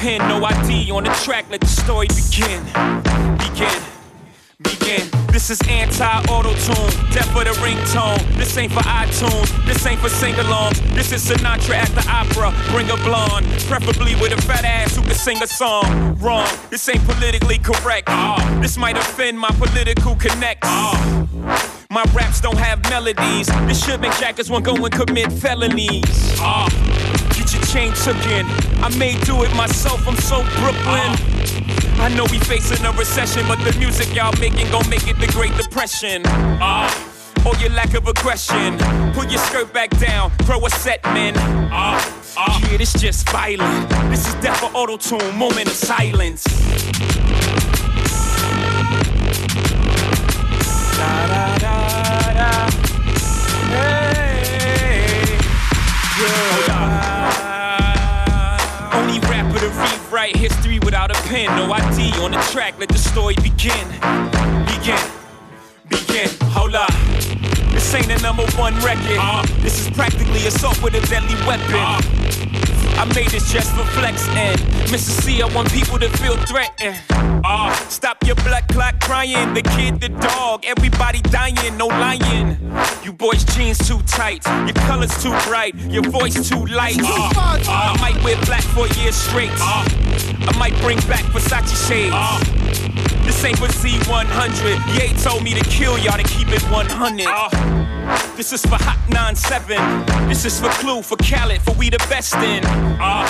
pen. No ID on the track, let the story begin. Begin. Begin. This is anti-auto tune, death for the ringtone. This ain't for iTunes, this ain't for sing-alongs. This is Sinatra at the opera. Bring a blonde, preferably with a fat ass who can sing a song. Wrong, this ain't politically correct. Uh, this might offend my political connects. Uh, my raps don't have melodies. This should make jackers want go and commit felonies. Uh, get your chain took in. I may do it myself, I'm so Brooklyn. I know we facing a recession, but the music y'all making gon' make it the Great Depression. Uh, or your lack of aggression. Pull your skirt back down, throw a set, man. Uh, uh. Yeah, this just violent. This is death for auto tune, moment of silence. Da, da, da. Hey, yeah. Rewrite history without a pen. No ID on the track, let the story begin. Begin. Begin. Hold up. This ain't a number one record. Uh, this is practically assault with a deadly weapon. Uh, I made this just for flex and Mister Cee, I want people to feel threatened. Uh, stop your black clock crying. The kid, the dog, everybody dying, no lying. You boys' jeans too tight, your colors too bright, your voice too light. Uh, uh, I might wear black for a year straight. Uh, I might bring back Versace shades. Uh, this ain't for Z100. Ye told me to kill y'all to keep it 100. Uh, this is for Hot 97. This is for Clue, for Khaled, for we the best in. Uh,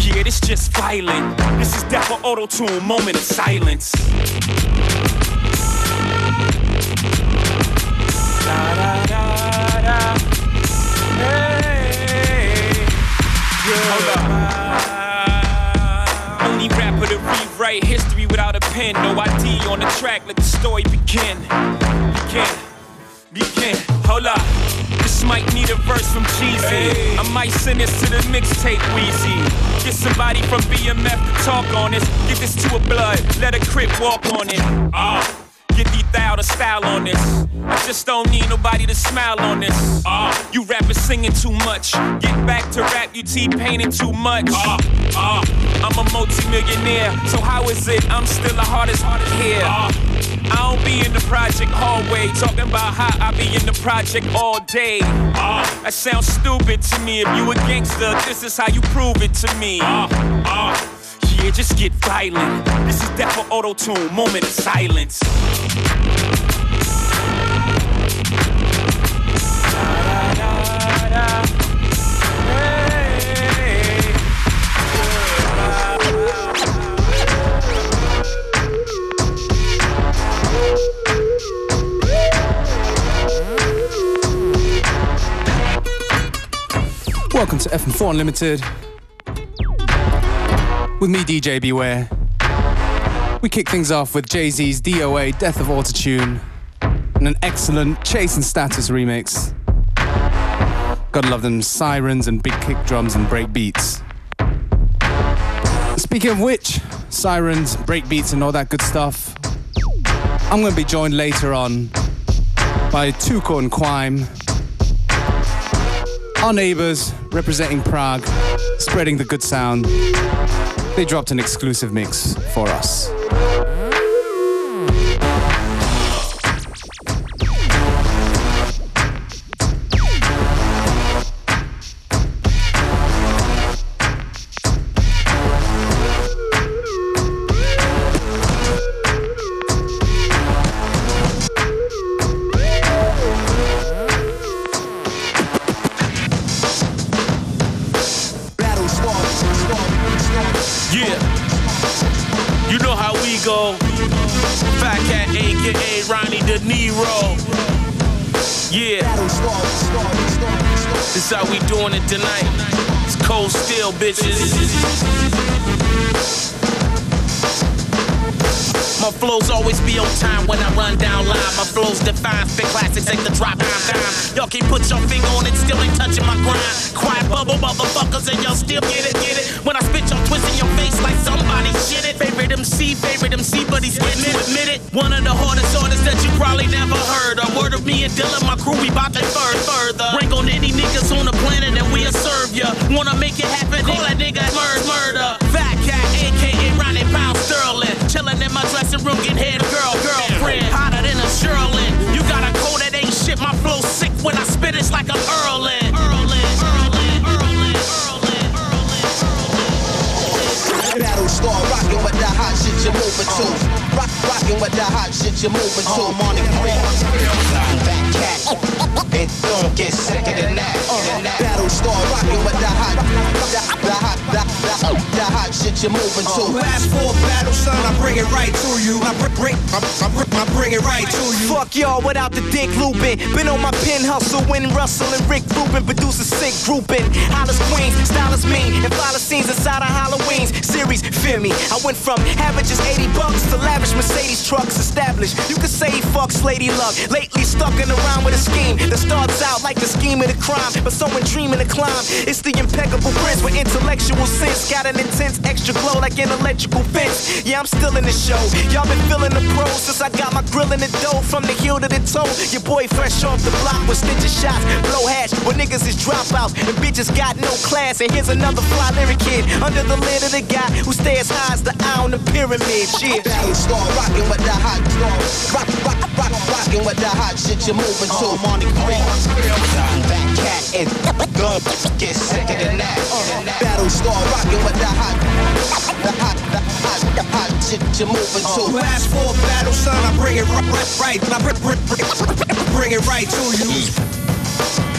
yeah, this just violent. This is death for auto tune, moment of silence. Da, da, da, da. Hey, yeah. Only rapper to rewrite history without a pen. No ID on the track, let the story begin. Begin. Begin. Hold up. This might need a verse from Jeezy. I might send this to the mixtape Weezy. Get somebody from BMF to talk on this. Get this to a blood, let a crip walk on it. Ah. The thou to style on this. I just don't need nobody to smile on this. Uh, you rappers singing too much. Get back to rap, you T-painting too much. Ah. Uh, I'm a multi-millionaire, so how is it I'm still the hardest, hardest here? I don't be in the project hallway talking about how I be in the project all day. Uh, that sounds stupid to me. If you a gangster, this is how you prove it to me. Uh, uh, yeah, just get violent. This is death for auto tune, moment of silence. Welcome to FM4 Unlimited. With me, DJ Beware. We kick things off with Jay Z's DOA Death of Autotune and an excellent Chase and Status remix. Gotta love them sirens and big kick drums and break beats. Speaking of which, sirens, break beats, and all that good stuff, I'm gonna be joined later on by Tuco and Quime. Our neighbors representing Prague, spreading the good sound. They dropped an exclusive mix for us. and y'all still get it, get it. When I spit, y'all twist in your face like somebody shit it. Favorite MC, favorite MC, but he's getting it, admit it. One of the hardest artists that you probably never heard. A word of me and Dylan, my crew, we bout to fur further. Bring on any niggas on the planet and we'll serve ya. Wanna make it happen, call that nigga murder, murder. Fat cat, aka Ronnie Pound Sterling. Chillin' in my dressing room, get hit. over. Rock, rockin' with the hot shit you're moving to. Oh, I'm on it back cat. It don't get sicker than that. Battle star rocking with the hot, the, the hot, the, the, the hot shit you're moving to. Uh, last four battles, son, I bring it right to you. I bring, bring, I, I, bring, I bring it right to you. Fuck y'all without the dick looping. Been on my pen hustle when Russell and Rick Rubin produce a sick grouping. Hollis Queens, style is mean, and follow scenes inside of Halloween's series. Feel me? I went from having just 80 bucks to lavish Mercedes trucks established. You could say he fucks Lady Luck. Lately stuck in around with a scheme that starts out like the scheme of the crime, but someone dreaming to climb. It's the impeccable prince with intellectual sense. Got an intense extra glow like an electrical fence. Yeah, I'm still in the show. Y'all been feeling the pros since I got my grill in the dough from the heel to the toe. Your boy fresh off the block with stitches shots, blow hash when niggas is dropouts and bitches got no class. And here's another fly lyric kid under the lid of the guy who stays high as the eye on the pyramid. Yeah. Battle with the hot rock, rock, rock, rocking with the hot shit you're moving to. Money green, back cat and gun get sicker than that. Battle star rocking with the hot, the hot, the hot, the hot shit you're moving to. Last four battles, son, I bring it right, right, I bring, bring, bring, bring it right to you.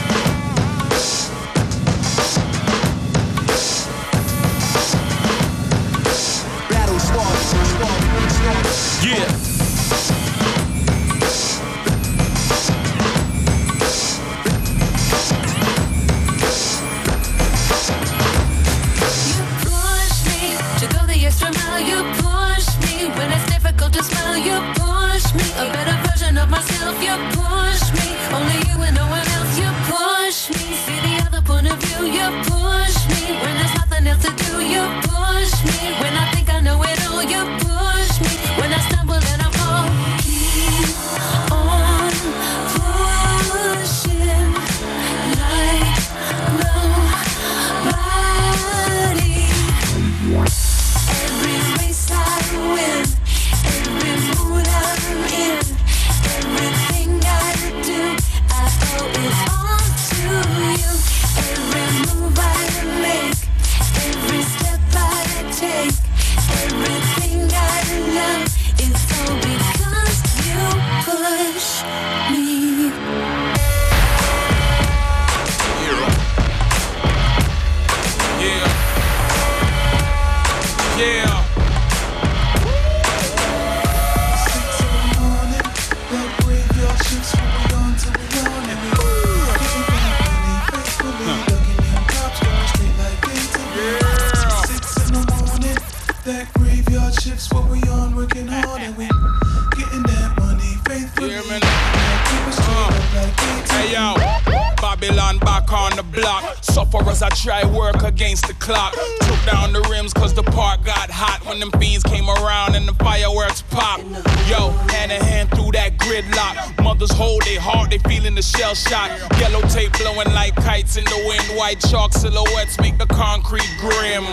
Try work against the clock. Took down the rims cause the park got hot when them fiends came around and the fireworks popped. Yo, hand in hand through that gridlock. Mothers hold their heart, they feeling the shell shock. Yellow tape blowing like kites in the wind. White chalk silhouettes make the concrete grim.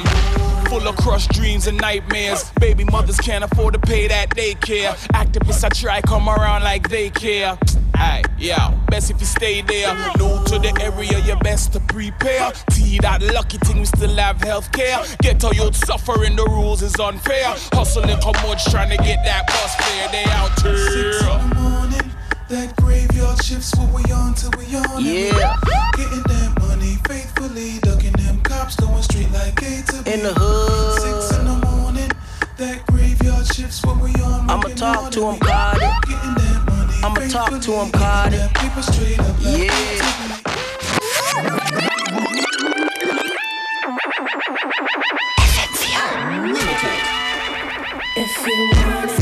Full of crushed dreams and nightmares. Baby mothers can't afford to pay that daycare. Activists I try come around like they care. Aye, yeah, best if you stay there. New to the area, you best to prepare. T that lucky thing, we still have health care. Get a youth suffering, the rules is unfair. Hustling, come much trying to get that bus fare. They out Six here. in the morning, that graveyard shift's what we on till we on. and we Yeah. Getting that money faithfully, ducking them cops, going straight like A to B. In the hood. Six in the morning, that graveyard shift's what we on. I'ma talk hard to and him, we Cardi. Getting that money I'ma talk to him, Carter. Yeah. If you wanna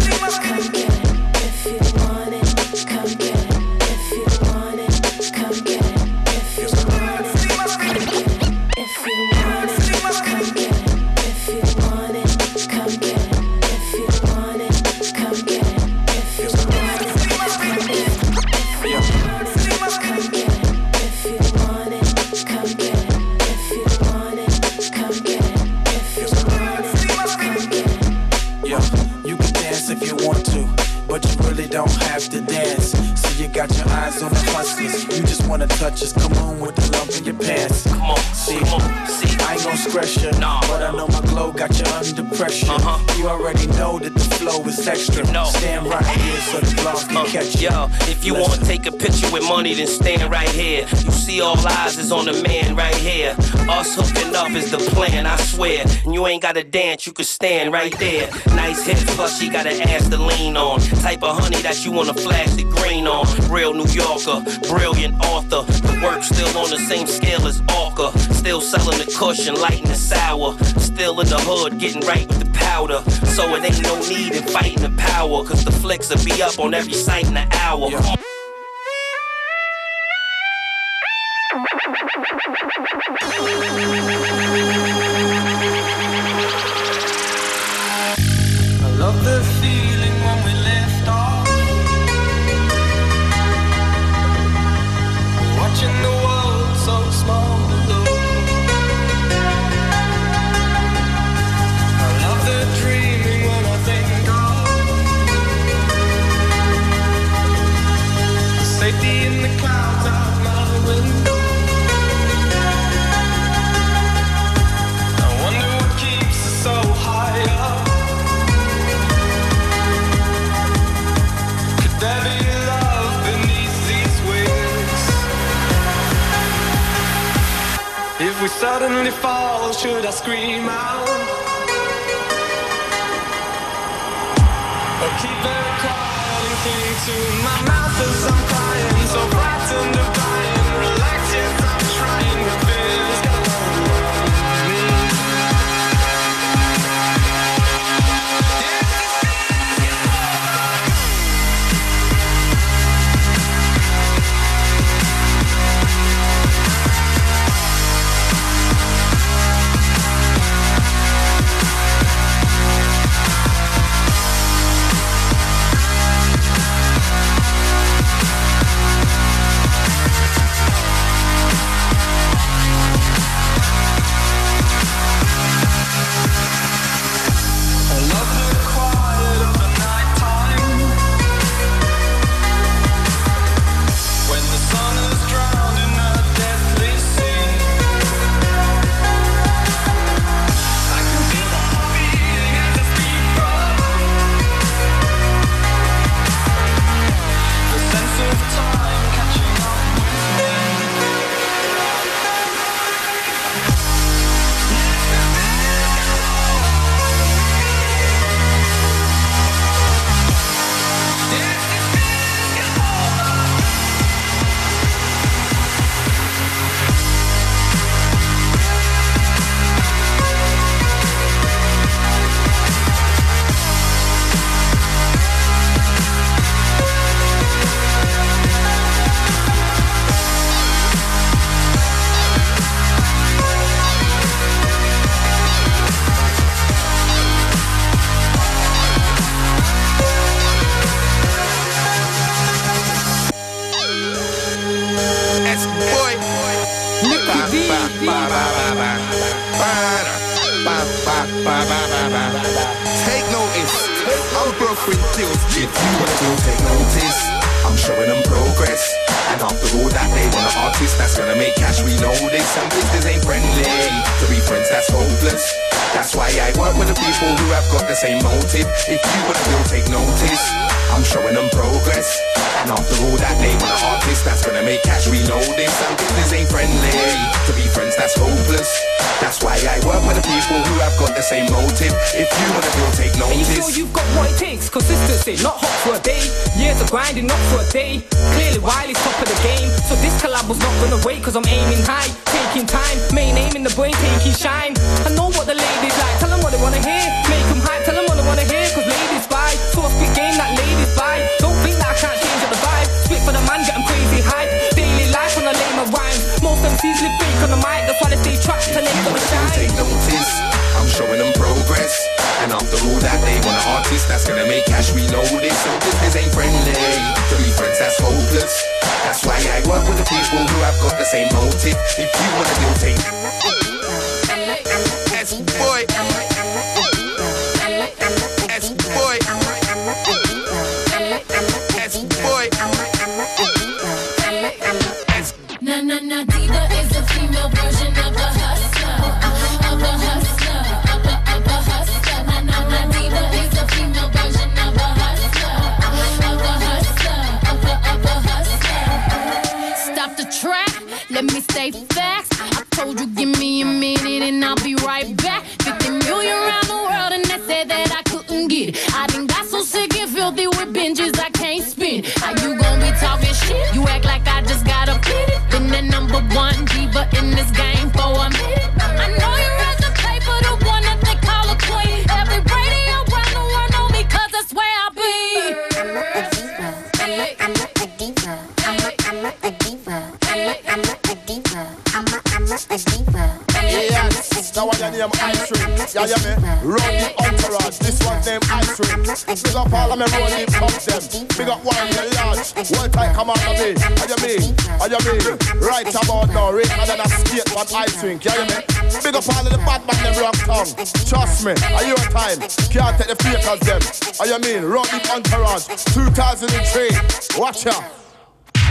wanna touch us. Come on with the lump in your pants. Come on, see, see, I ain't gon' stress you, but I know my glow got you under pressure. Uh-huh. You already know that the flow is extra. Know. Stand right here so the blogs can Uh, catch you. Yo, if you wanna take a picture with money, then stand right here. You see all eyes is on the man right here. Us hooking up is the plan, I swear. And you ain't gotta dance, you can stand right there. Nice hips, plus she got an ass to lean on. Type of honey that you wanna flash the green on. Real New Yorker, brilliant author. The work still on the same scale as Orca. Still selling the cushion, lighting the sour. Still in the hood, getting right with the powder. So it ain't no need in fighting the power. Cause the flicks will be up on every site in an hour. Yeah. Suddenly fall, should I scream out? Or keep very quiet and cling to my mouth as I'm Take notice. I'm broke with deals. If you wanna take notice. I'm showing them progress. And after all that, they want an artist that's gonna make cash. We know this. And business ain't friendly. To be friends, that's hopeless. That's why I work with the people who have got the same motive. If you wanna do, take notice. I'm showing them progress. And after all that, they want an artist that's gonna make cash. We know this. And business ain't friendly. To be friends, that's hopeless. That's why I work with the people who have got the same motive. If you wanna do, take Are you notice. sure you've got what it takes? Consistency, not hot for a day. Years of grinding, not for a day. Clearly, Wiley's top the game. So this collab was not gonna wait, cause I'm aiming high. Taking time, main aim in the brain, taking shine. I know what the ladies like, tell them what they wanna hear. Make them hype, tell them what they wanna hear, cause ladies buy. So I spit game that ladies buy. Don't think that I can't change up the vibe. Spit for the man, get 'em crazy hype. Daily life when I lay my rhymes. Most MCs live fake on the mic, that's why they stay trapped and they Take shine. notice. Showing them progress. And after all that, they want an artist that's gonna make cash. We know this. So business ain't friendly. To be friends, that's hopeless. That's why I work with the people who have got the same motive. If you wanna do, take. Yes, boy. say facts. I told you, give me a minute and I'll be right back. 50 million around the world and they said that I couldn't get it. I done got so sick and filthy with binges I can't spin. How you gonna be talking shit? You act like I just got a pin. Been the number one diva in this game for a minute. Yeah, yeah, me. Run the entourage. This one name Ice Rink. Big up all of me roll the them. Big up one the large. One time come on to me. Are you me? Are you me? Right about now, and then a skate on Ice Rink. Yeah, yeah, me. Big up all of the bad man them rock tongue. Trust me, are your time. Can't take the fakers them. Are you mean? Run the entourage. 2003. Watch out.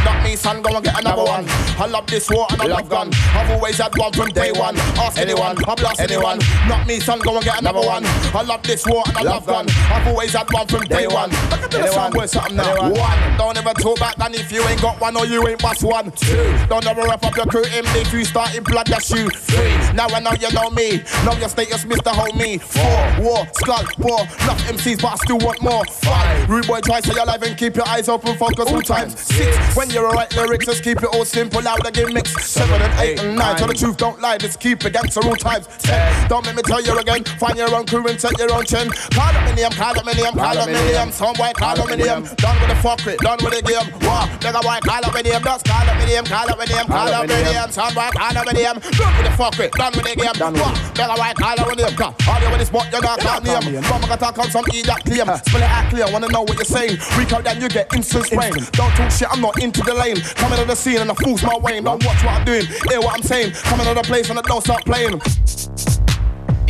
That means son go and get another one. I love this war and I love gun. I've always had one from day one. Ask anyone, I blast anyone. Not me son go and get another one. I love this war and I love gun. I've always had one from day one. Look at this one, boy, something now. One, don't ever talk back then if you ain't got one or you ain't bust one. Two, don't ever rough up your crew in if you start in blood that's you. Three, now I know you know me. Know your status, Mr. Homie. Four, war, skull, four. Enough MCs, but I still want more. Five, rude boy, try stay alive and keep your eyes open, focus all times. Six, when you're alright lyrics, just keep it all simple out the gimmicks. Seven and eight and nine, tell the truth, don't lie, just keep it gangster all times. Ten, don't make me tell you again, find your own crew and set your own trend. Call up my name, call up my name, call up my name. Some boy, call up my name. Done with the fuck it, done with the game. Wow, nigga boy, call up my name, just call up my name, call up my name, call up my name. Some boy, call up my name. Done with the fuck it, done with the game. Wow, nigga boy, call up my name. Call all you with this spot, you not call name. Mama got talk on some eat that claim. Spell it out clear, wanna know what you're saying. Reach out then you get instant sprain. Don't talk shit, I'm not into the lane. Coming to the scene and the fool's my way. Don't watch what I'm doing, hear what I'm saying. Coming to the place and I don't stop playing.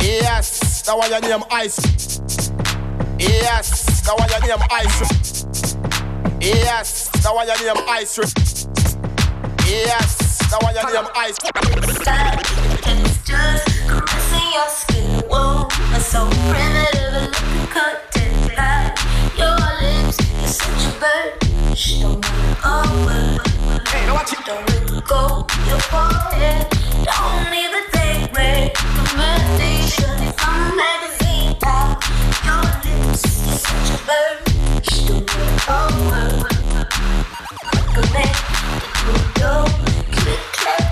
Yes, that why your name Ice. Yes, that why your name Ice. Yes, that why your name Ice. Yes, that why your name Ice. Just caressing your skin. Whoa, so primitive and looking content like your lips. You're such a bird. Don't move over. Don't it go. Your forehead. Don't even take recommendation. If I'm a magazine pal, your lips. You're such a. Shh, don't move over. Recommend it to go. Click, clap.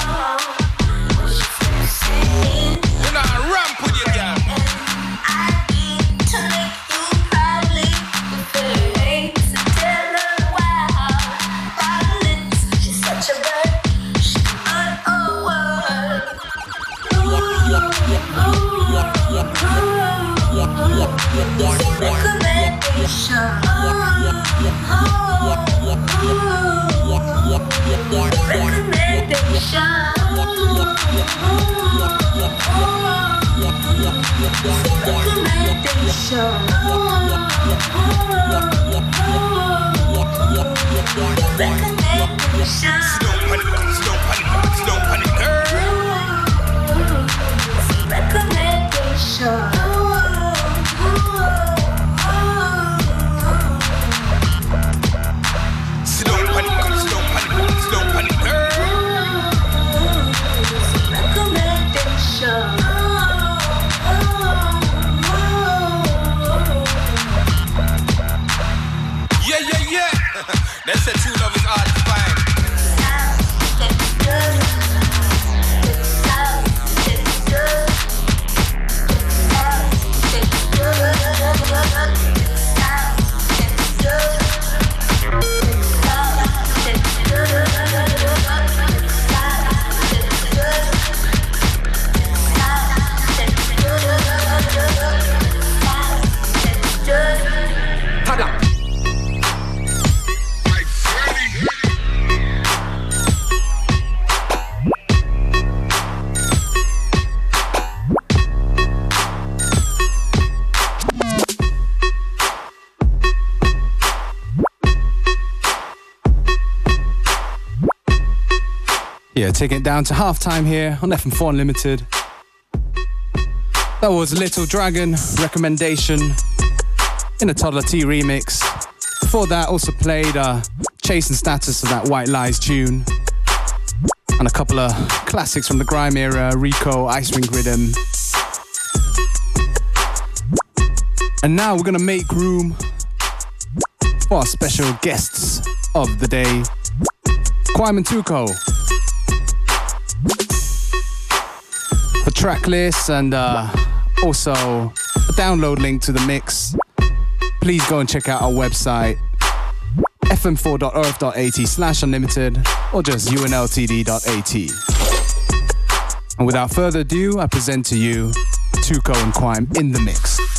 You Slow taking it down to halftime here on FM4 Unlimited. That was Little Dragon recommendation in a Toddla T remix. Before that, also played uh, Chase and Status of that White Lies tune. And a couple of classics from the grime era Rico, Ice Rink Rhythm. And now we're gonna make room for our special guests of the day, Kwame Tuko. track list and uh, also a download link to the mix. Please go and check out our website fm4.orf.at slash unlimited or just unltd.at. And without further ado, I present to you Tuco and Quime in the mix.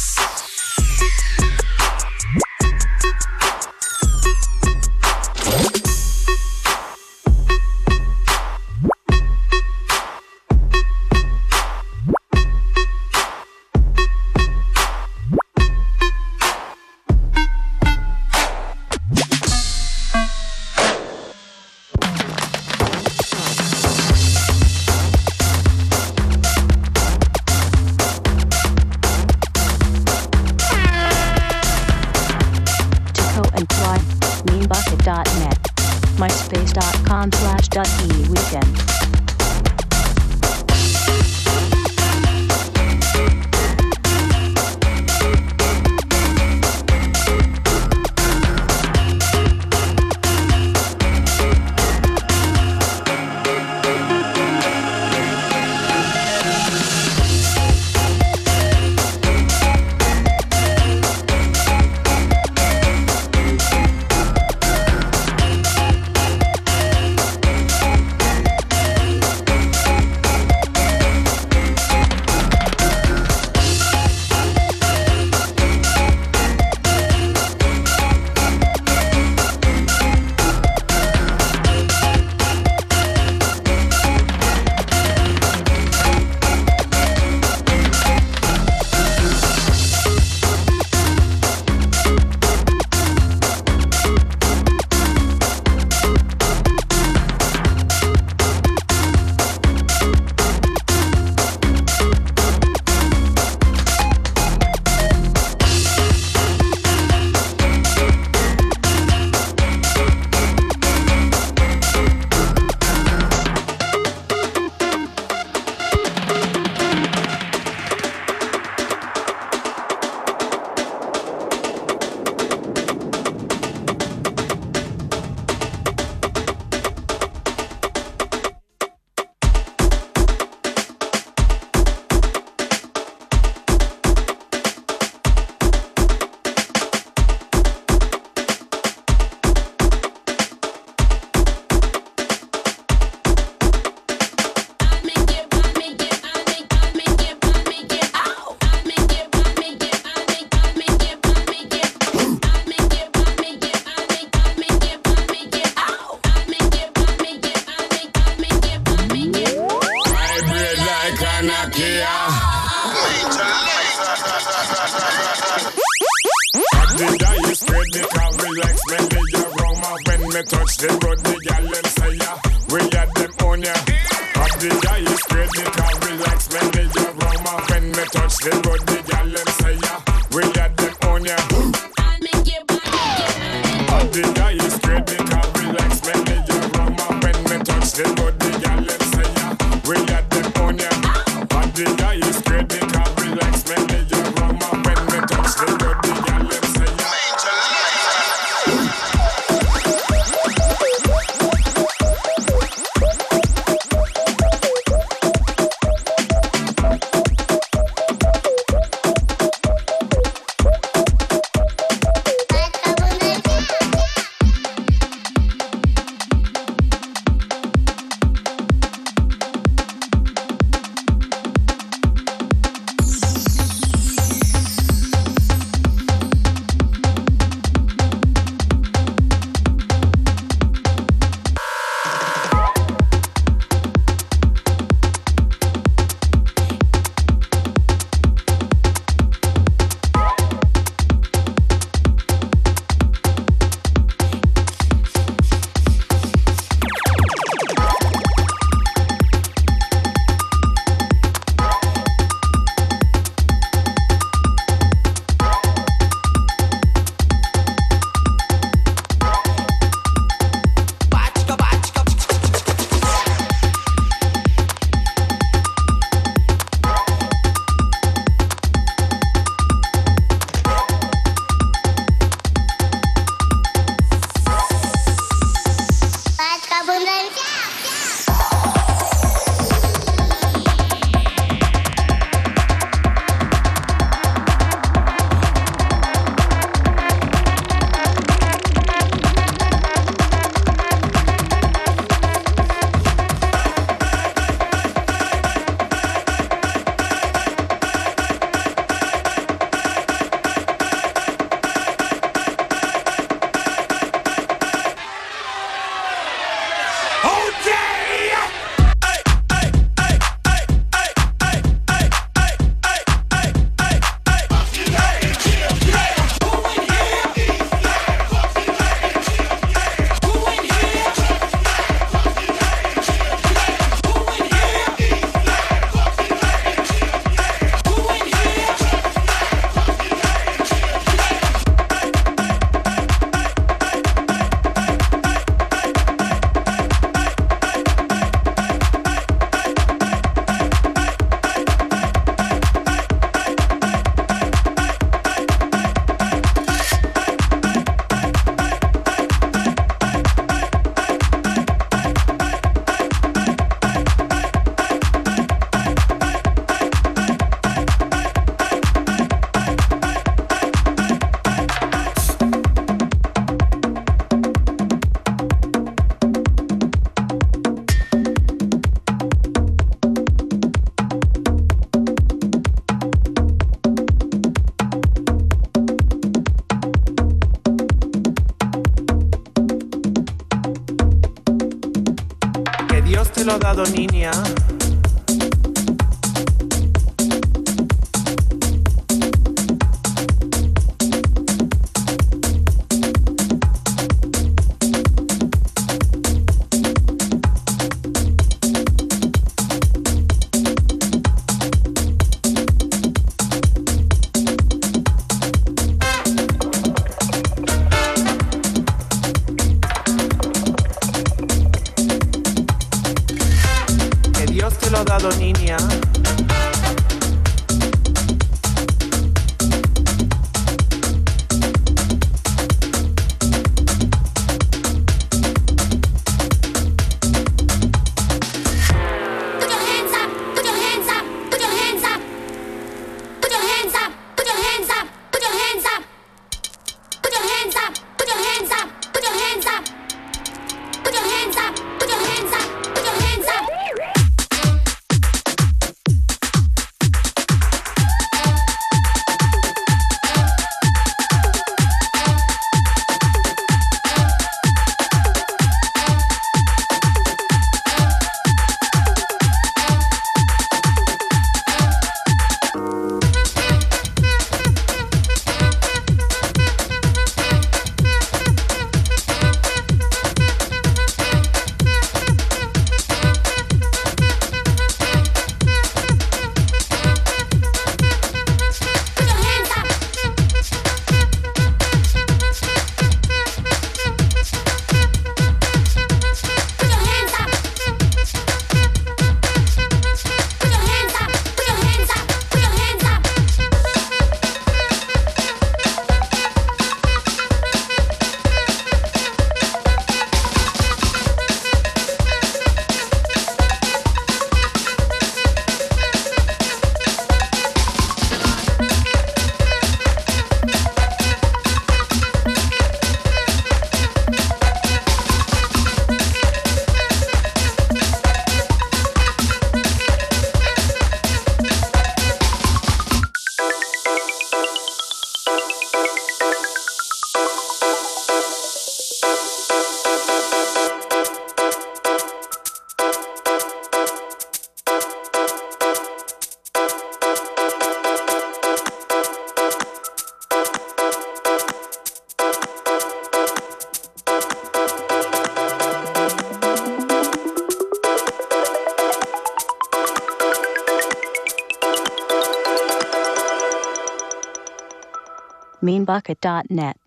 meanbucket.net.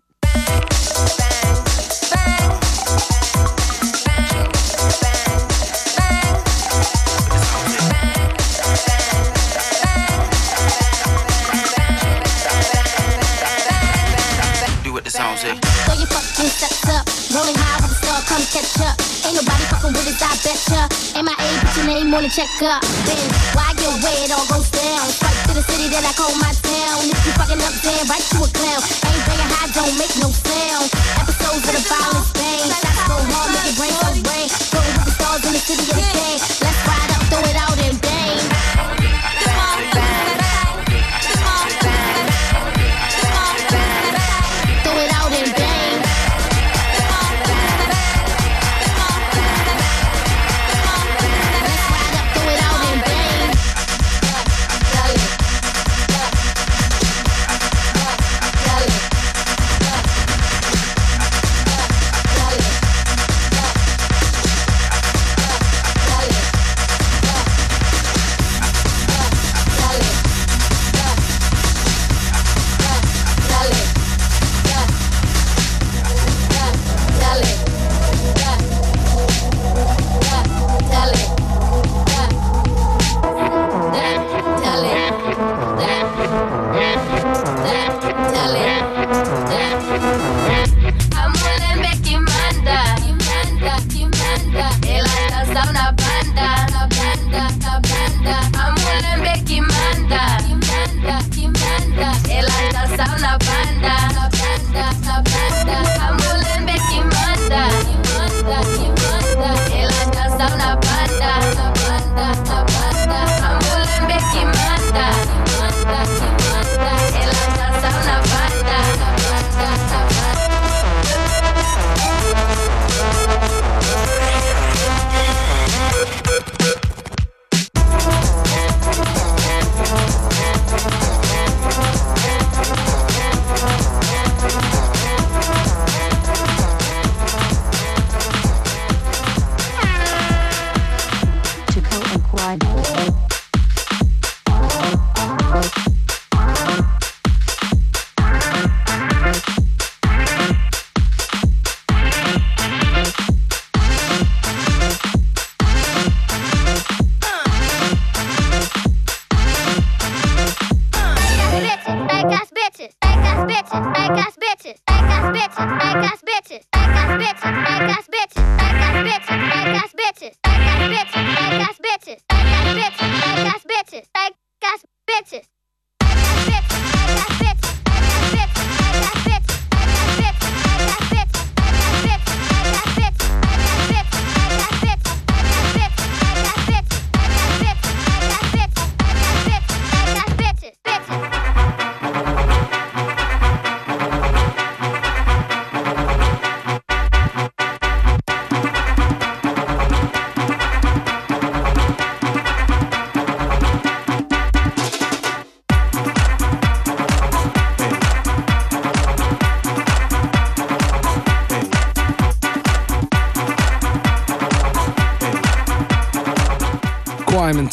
on the check up. Then, why get away, it all goes down. Straight to the city that I call my town. If you fucking up, then right to a clown. Ain't bringing high, don't make no sound. Episodes of the violence bang. Shots go hard, make your brain go brain. Go with the stars in the city of the game. Let's ride up, throw it out and bang.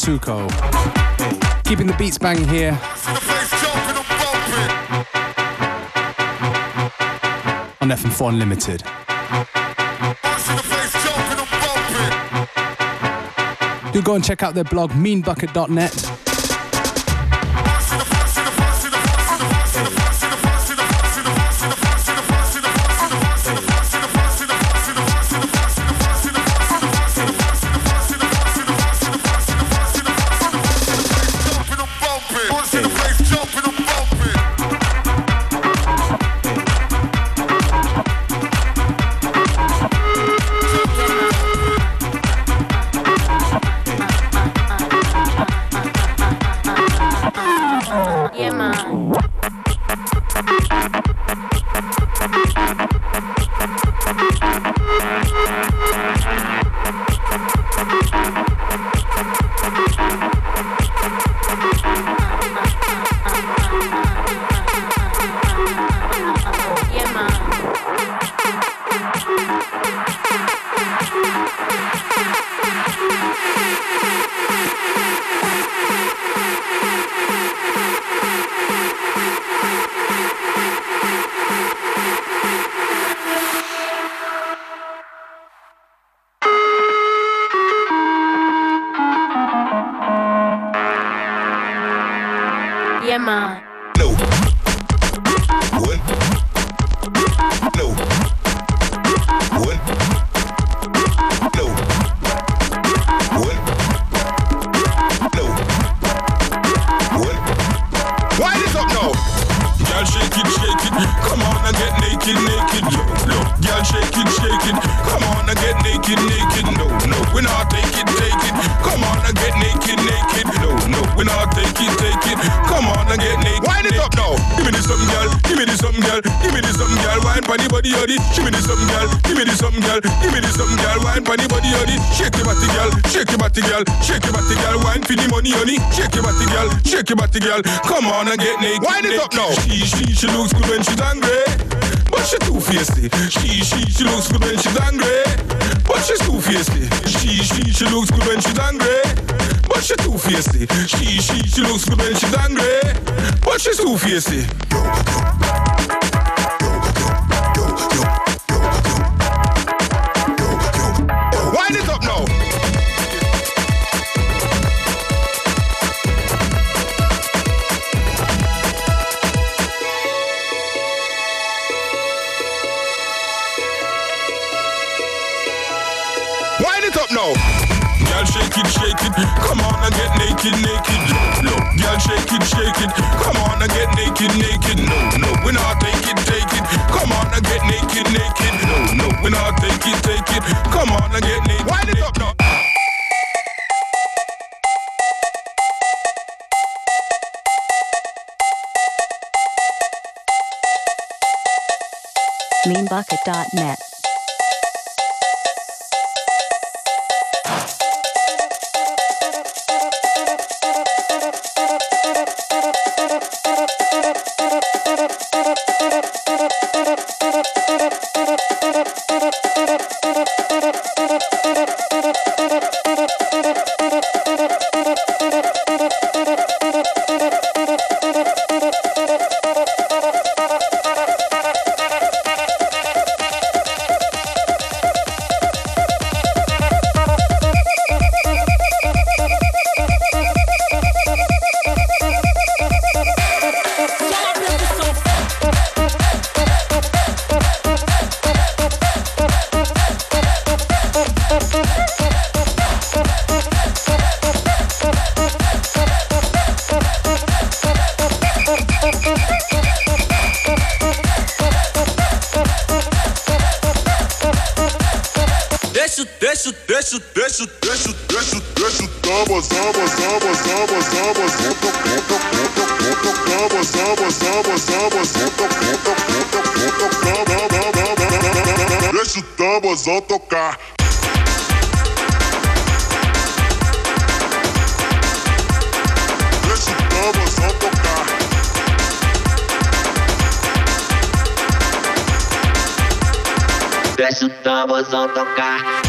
Tuco. Keeping the beats banging here. On FM4 Unlimited. Do go and check out their blog, meanbucket.net. and get naked. Wind it up now. She, she, she looks good when she's angry. But she too feisty. She, she, she looks good when she's angry. But she's too feisty. She, she, she looks good when she's angry. But she too feisty. She, she, she looks good when she's angry. But she's too feisty. It, shake it. Come on and get naked, naked. No, no. Girl, shake it, shake it. Come on and get naked, naked. No, no. We not take it, take it. Come on and get naked, naked. No, no. We not take it, take it. Come on and get naked. Wind it up now. meanbucket.net. tocar. Deixa o tambor só tocar. Deixa o tambor só tocar.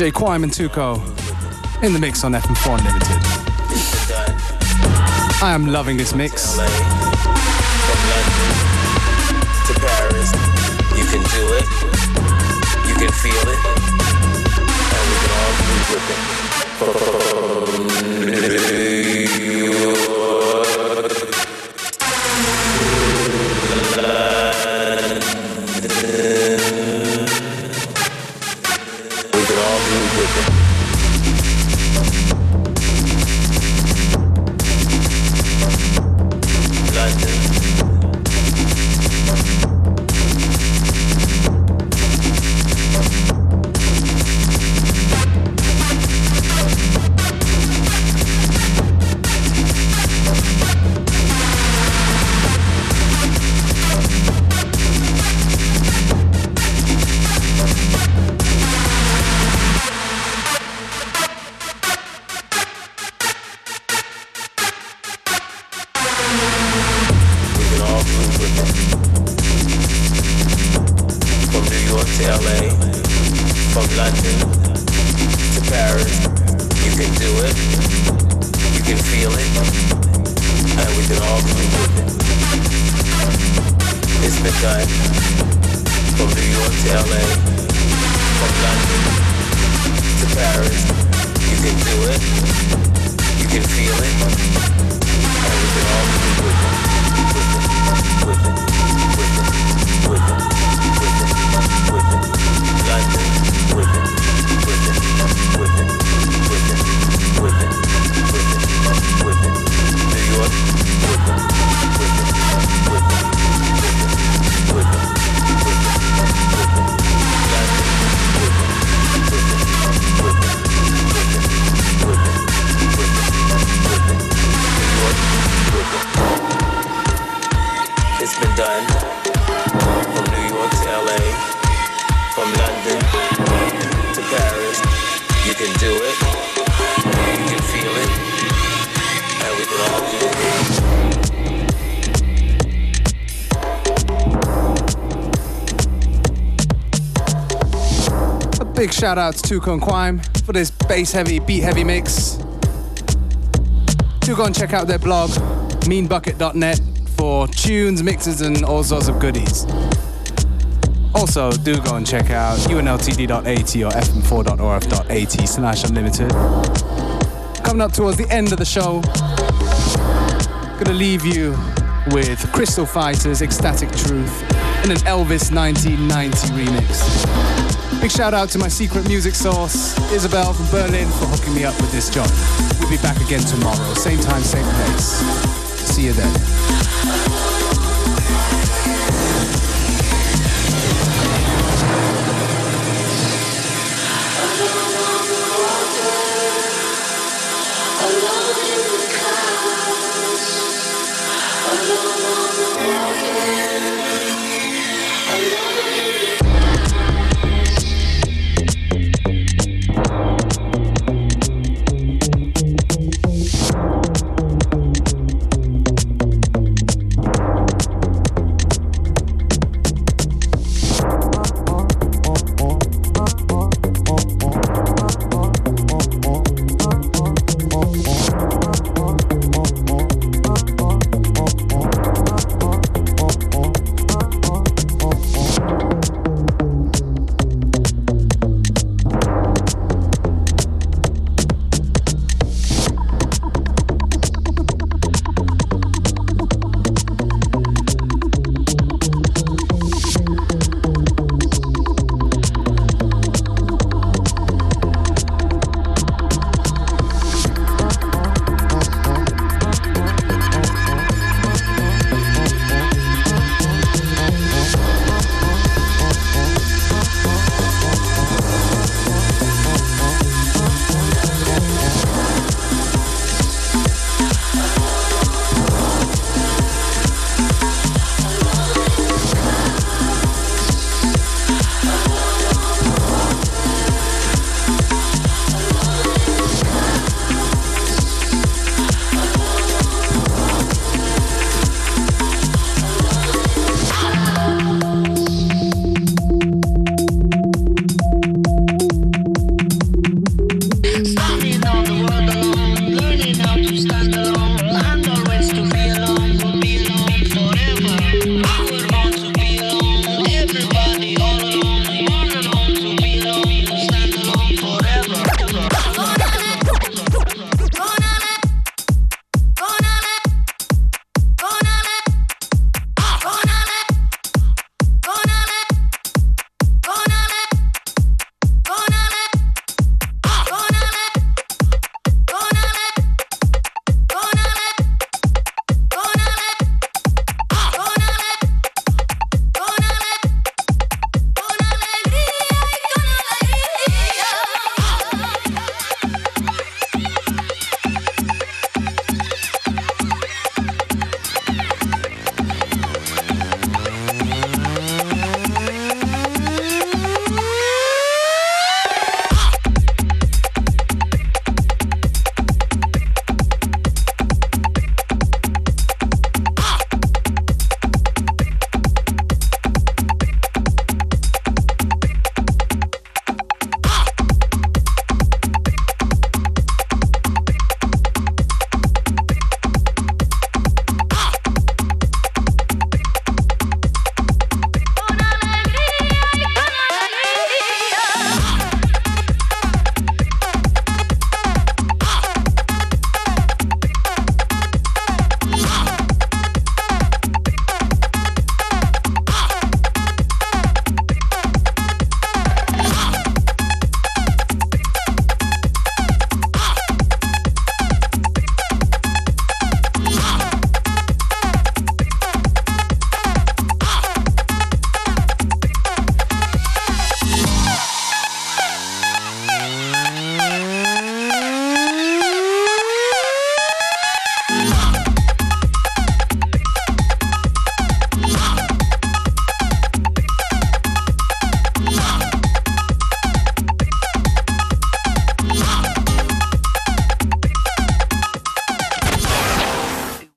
DJ Quime and Tuco in the mix on FM4 Unlimited. I am loving this mix. From London to Paris, you can do it, you can feel it, and we can all be with it. done. From New York to LA, from London to Paris, you can do it, you can feel it, and we can all do it. Big shout out to Conquime for this bass heavy, beat heavy mix. Do go and check out their blog, meanbucket.net for tunes, mixes, and all sorts of goodies. Also, do go and check out unltd.at or fm4.orf.at slash unlimited. Coming up towards the end of the show, gonna leave you with Crystal Fighters' Xtatic Truth in an Elvis 1990 remix. Big shout out to my secret music source, Isabel from Berlin, for hooking me up with this job. We'll be back again tomorrow, same time, same place. See you then.